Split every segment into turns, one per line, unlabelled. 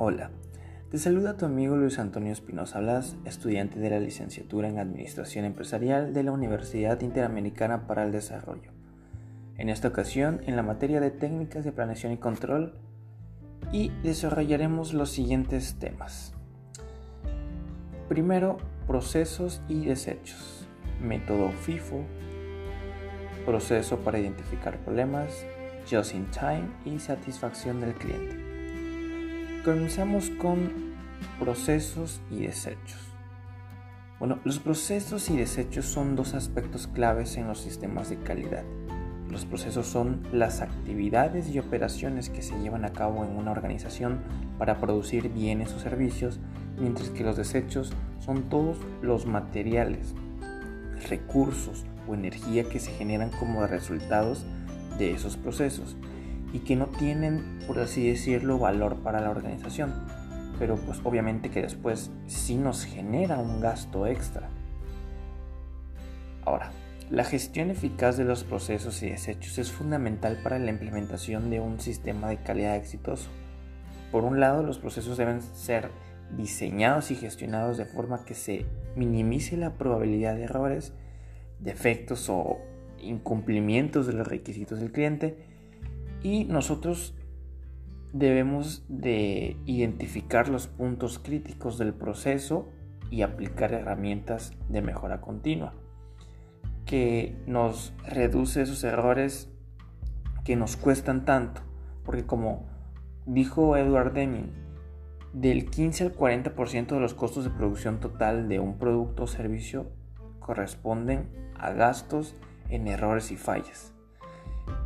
Hola, te saluda tu amigo Luis Antonio Espinosa Blas, estudiante de la licenciatura en Administración Empresarial de la Universidad Interamericana para el Desarrollo. En esta ocasión, en la materia de técnicas de planeación y control, y desarrollaremos los siguientes temas. Primero, procesos y desechos, método FIFO, proceso para identificar problemas, just in time y satisfacción del cliente. Comenzamos con procesos y desechos. Bueno, los procesos y desechos son dos aspectos claves en los sistemas de calidad. Los procesos son las actividades y operaciones que se llevan a cabo en una organización para producir bienes o servicios, mientras que los desechos son todos los materiales, recursos o energía que se generan como resultados de esos procesos y que no tienen, por así decirlo, valor para la organización, pero pues obviamente que después sí nos genera un gasto extra. Ahora, la gestión eficaz de los procesos y desechos es fundamental para la implementación de un sistema de calidad exitoso. Por un lado, los procesos deben ser diseñados y gestionados de forma que se minimice la probabilidad de errores, defectos o incumplimientos de los requisitos del cliente y nosotros debemos de identificar los puntos críticos del proceso y aplicar herramientas de mejora continua que nos reduce esos errores que nos cuestan tanto porque como dijo Edward Deming del 15 al 40% de los costos de producción total de un producto o servicio corresponden a gastos en errores y fallas.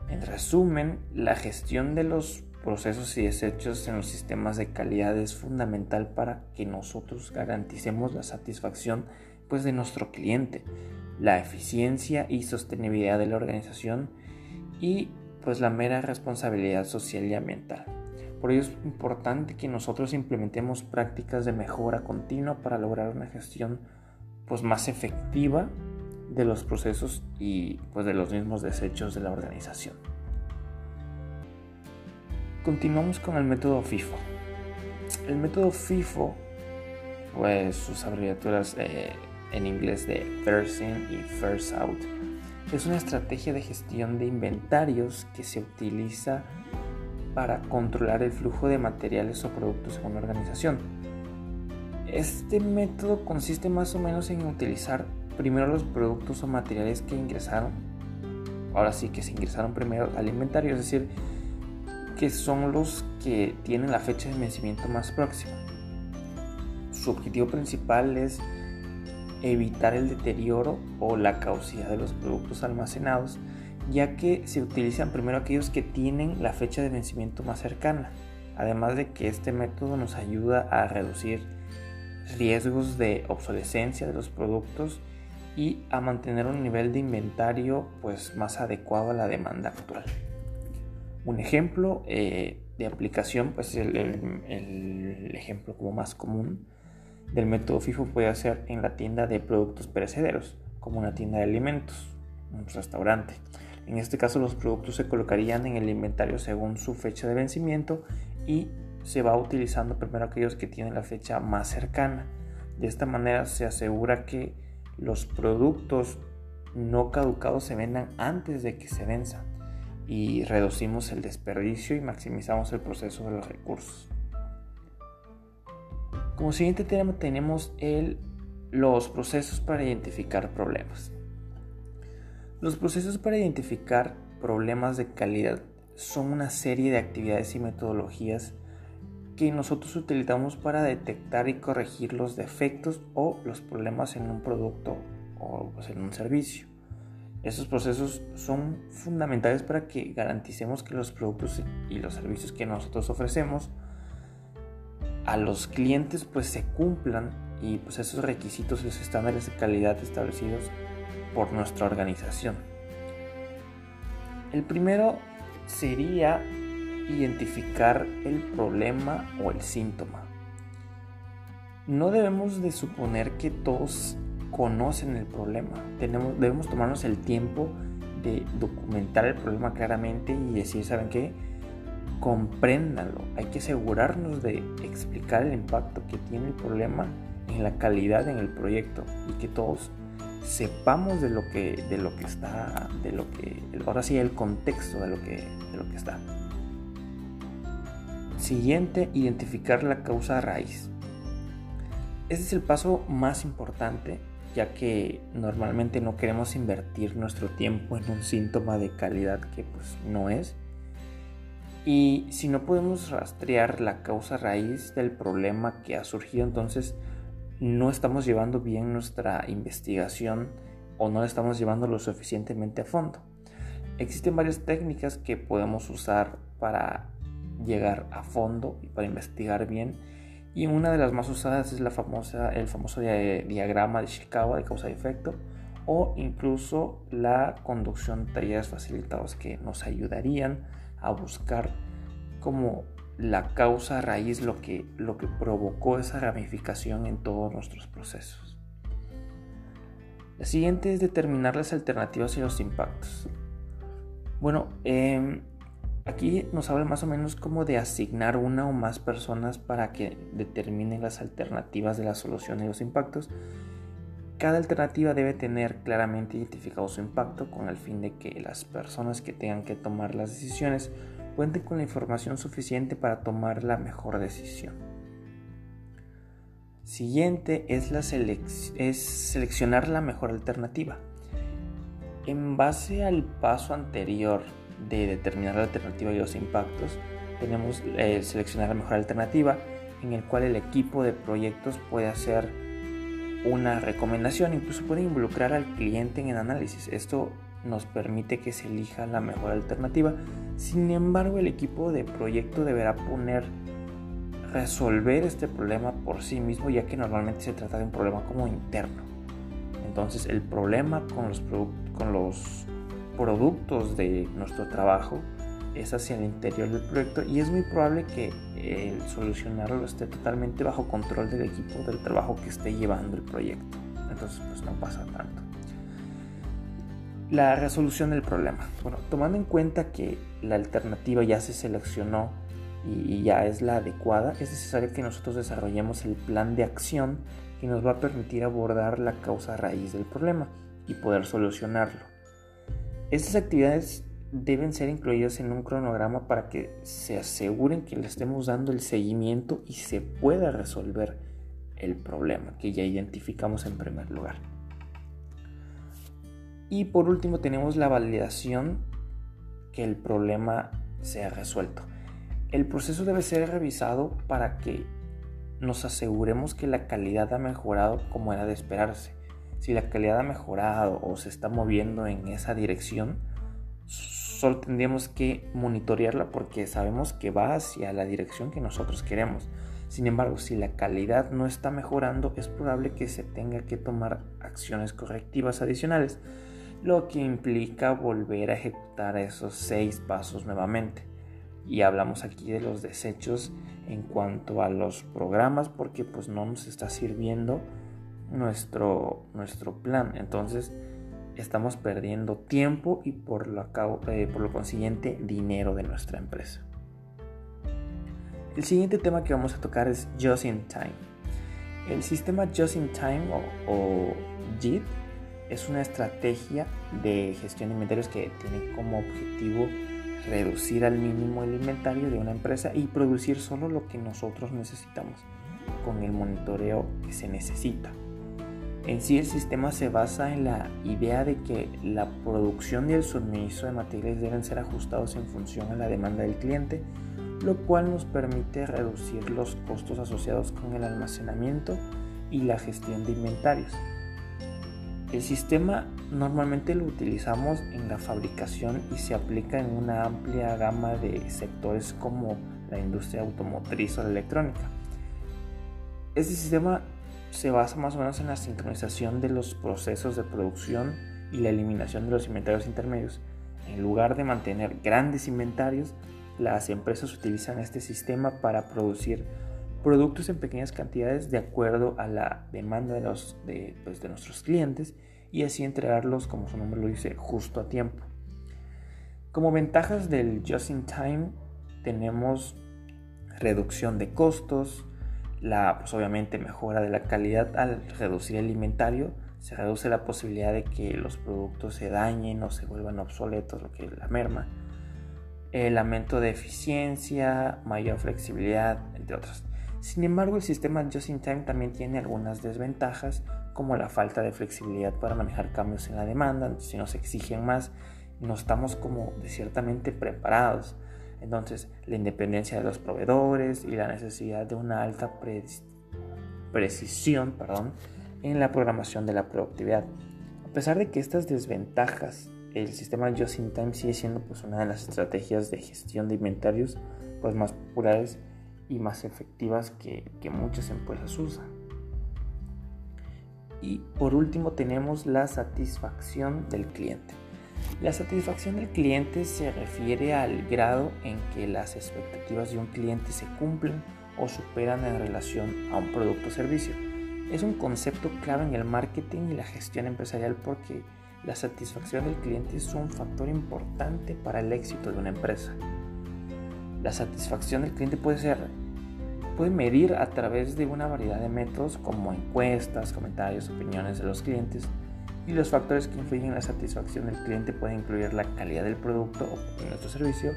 En resumen, la gestión de los procesos y desechos en los sistemas de calidad es fundamental para que nosotros garanticemos la satisfacción pues, de nuestro cliente, la eficiencia y sostenibilidad de la organización y pues la mera responsabilidad social y ambiental. Por ello es importante que nosotros implementemos prácticas de mejora continua para lograr una gestión pues más efectiva de los procesos y pues de los mismos desechos de la organización. Continuamos con el método FIFO. El método FIFO, pues sus abreviaturas eh, en inglés de First In y First Out, es una estrategia de gestión de inventarios que se utiliza para controlar el flujo de materiales o productos en una organización. Este método consiste más o menos en utilizar primero los productos o materiales que ingresaron, ahora sí que se ingresaron primero al inventario, es decir, que son los que tienen la fecha de vencimiento más próxima. Su objetivo principal es evitar el deterioro o la caducidad de los productos almacenados, ya que se utilizan primero aquellos que tienen la fecha de vencimiento más cercana, además de que este método nos ayuda a reducir riesgos de obsolescencia de los productos y a mantener un nivel de inventario pues, más adecuado a la demanda actual. Un ejemplo eh, de aplicación, pues el, ejemplo como más común del método FIFO puede ser en la tienda de productos perecederos, como una tienda de alimentos, un restaurante. En este caso los productos se colocarían en el inventario según su fecha de vencimiento y se va utilizando primero aquellos que tienen la fecha más cercana. De esta manera se asegura que los productos no caducados se vendan antes de que se venzan y reducimos el desperdicio y maximizamos el proceso de los recursos. Como siguiente tema tenemos los procesos para identificar problemas. Los procesos para identificar problemas de calidad son una serie de actividades y metodologías que nosotros utilizamos para detectar y corregir los defectos o los problemas en un producto o pues, en un servicio. Estos procesos son fundamentales para que garanticemos que los productos y los servicios que nosotros ofrecemos a los clientes pues se cumplan y pues esos requisitos y los estándares de calidad establecidos por nuestra organización. El primero sería identificar el problema o el síntoma. No debemos de suponer que todos conocen el problema. Tenemos, debemos tomarnos el tiempo de documentar el problema claramente y decir, ¿saben qué? compréndanlo. Hay que asegurarnos de explicar el impacto que tiene el problema en la calidad en el proyecto y que todos sepamos de lo que, de lo que está, de lo que, ahora sí, el contexto de lo que, de lo que está. Siguiente, identificar la causa raíz. Este es el paso más importante ya que normalmente no queremos invertir nuestro tiempo en un síntoma de calidad que pues no es. Y si no podemos rastrear la causa raíz del problema que ha surgido, entonces no estamos llevando bien nuestra investigación o no la estamos llevando lo suficientemente a fondo. Existen varias técnicas que podemos usar para llegar a fondo y para investigar bien y una de las más usadas es la famosa, el famoso diagrama de Chicago de causa y efecto o incluso la conducción de talleres facilitados que nos ayudarían a buscar como la causa raíz, lo que, lo que provocó esa ramificación en todos nuestros procesos. La siguiente es determinar las alternativas y los impactos. Bueno, eh, Aquí nos habla más o menos como de asignar una o más personas para que determinen las alternativas de la solución y los impactos. Cada alternativa debe tener claramente identificado su impacto con el fin de que las personas que tengan que tomar las decisiones cuenten con la información suficiente para tomar la mejor decisión. Siguiente es, la es seleccionar la mejor alternativa. En base al paso anterior de determinar la alternativa y los impactos, tenemos eh, seleccionar la mejor alternativa en el cual el equipo de proyectos puede hacer una recomendación, incluso puede involucrar al cliente en el análisis. Esto nos permite que se elija la mejor alternativa. Sin embargo, el equipo de proyecto deberá poner resolver este problema por sí mismo, ya que normalmente se trata de un problema como interno. Entonces, el problema con los, con los productos de nuestro trabajo es hacia el interior del proyecto y es muy probable que el solucionarlo esté totalmente bajo control del equipo del trabajo que esté llevando el proyecto. Entonces pues no pasa tanto. La resolución del problema. Bueno, tomando en cuenta que la alternativa ya se seleccionó y ya es la adecuada, es necesario que nosotros desarrollemos el plan de acción que nos va a permitir abordar la causa raíz del problema y poder solucionarlo. Estas actividades deben ser incluidas en un cronograma para que se aseguren que le estemos dando el seguimiento y se pueda resolver el problema que ya identificamos en primer lugar. Y por último tenemos la validación que el problema sea resuelto. El proceso debe ser revisado para que nos aseguremos que la calidad ha mejorado como era de esperarse si la calidad ha mejorado o se está moviendo en esa dirección, solo tendríamos que monitorearla porque sabemos que va hacia la dirección que nosotros queremos. Sin embargo, si la calidad no está mejorando, es probable que se tenga que tomar acciones correctivas adicionales, lo que implica volver a ejecutar esos seis pasos nuevamente. Y hablamos aquí de los desechos en cuanto a los programas porque pues no nos está sirviendo nuestro, nuestro plan. Entonces estamos perdiendo tiempo y por lo, eh, por lo consiguiente dinero de nuestra empresa. El siguiente tema que vamos a tocar es Just in Time. El sistema Just in Time o, o JIT es una estrategia de gestión de inventarios que tiene como objetivo reducir al mínimo el inventario de una empresa y producir solo lo que nosotros necesitamos con el monitoreo que se necesita. En sí el sistema se basa en la idea de que la producción y el suministro de materiales deben ser ajustados en función a la demanda del cliente, lo cual nos permite reducir los costos asociados con el almacenamiento y la gestión de inventarios. El sistema normalmente lo utilizamos en la fabricación y se aplica en una amplia gama de sectores como la industria automotriz o la electrónica. Este sistema se basa más o menos en la sincronización de los procesos de producción y la eliminación de los inventarios intermedios. En lugar de mantener grandes inventarios, las empresas utilizan este sistema para producir productos en pequeñas cantidades de acuerdo a la demanda de, los, de, pues, de nuestros clientes y así entregarlos, como su nombre lo dice, justo a tiempo. Como ventajas del Just in Time tenemos reducción de costos, la, pues obviamente mejora de la calidad al reducir el inventario, se reduce la posibilidad de que los productos se dañen o se vuelvan obsoletos, lo que es la merma, el aumento de eficiencia, mayor flexibilidad, entre otras. Sin embargo, el sistema Just in Time también tiene algunas desventajas, como la falta de flexibilidad para manejar cambios en la demanda, si nos exigen más, no estamos como ciertamente preparados. Entonces, la independencia de los proveedores y la necesidad de una alta precisión perdón, en la programación de la productividad. A pesar de que estas desventajas, el sistema Just in Time sigue siendo pues, una de las estrategias de gestión de inventarios pues, más populares y más efectivas que, que muchas empresas usan. Y por último tenemos la satisfacción del cliente. La satisfacción del cliente se refiere al grado en que las expectativas de un cliente se cumplen o superan en relación a un producto o servicio. Es un concepto clave en el marketing y la gestión empresarial porque la satisfacción del cliente es un factor importante para el éxito de una empresa. La satisfacción del cliente puede ser puede medir a través de una variedad de métodos como encuestas, comentarios, opiniones de los clientes, y los factores que influyen en la satisfacción del cliente pueden incluir la calidad del producto o nuestro servicio,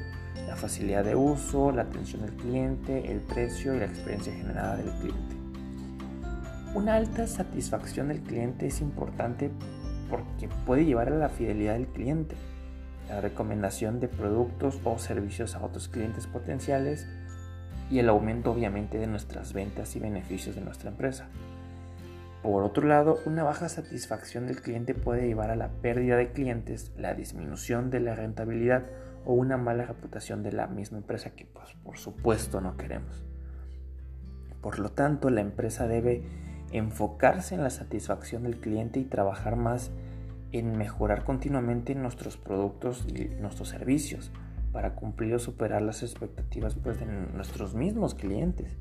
la facilidad de uso, la atención del cliente, el precio y la experiencia generada del cliente. Una alta satisfacción del cliente es importante porque puede llevar a la fidelidad del cliente, la recomendación de productos o servicios a otros clientes potenciales y el aumento obviamente de nuestras ventas y beneficios de nuestra empresa. Por otro lado, una baja satisfacción del cliente puede llevar a la pérdida de clientes, la disminución de la rentabilidad o una mala reputación de la misma empresa que pues, por supuesto no queremos. Por lo tanto, la empresa debe enfocarse en la satisfacción del cliente y trabajar más en mejorar continuamente nuestros productos y nuestros servicios para cumplir o superar las expectativas pues, de nuestros mismos clientes.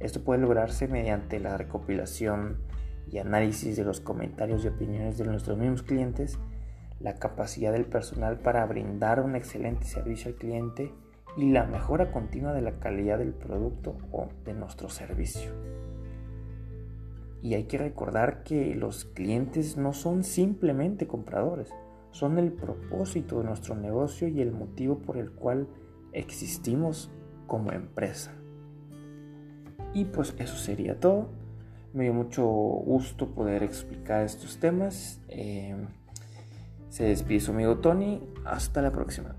Esto puede lograrse mediante la recopilación y análisis de los comentarios y opiniones de nuestros mismos clientes, la capacidad del personal para brindar un excelente servicio al cliente y la mejora continua de la calidad del producto o de nuestro servicio. Y hay que recordar que los clientes no son simplemente compradores, son el propósito de nuestro negocio y el motivo por el cual existimos como empresa. Y pues eso sería todo. Me dio mucho gusto poder explicar estos temas. Eh, se despide su amigo Tony. Hasta la próxima.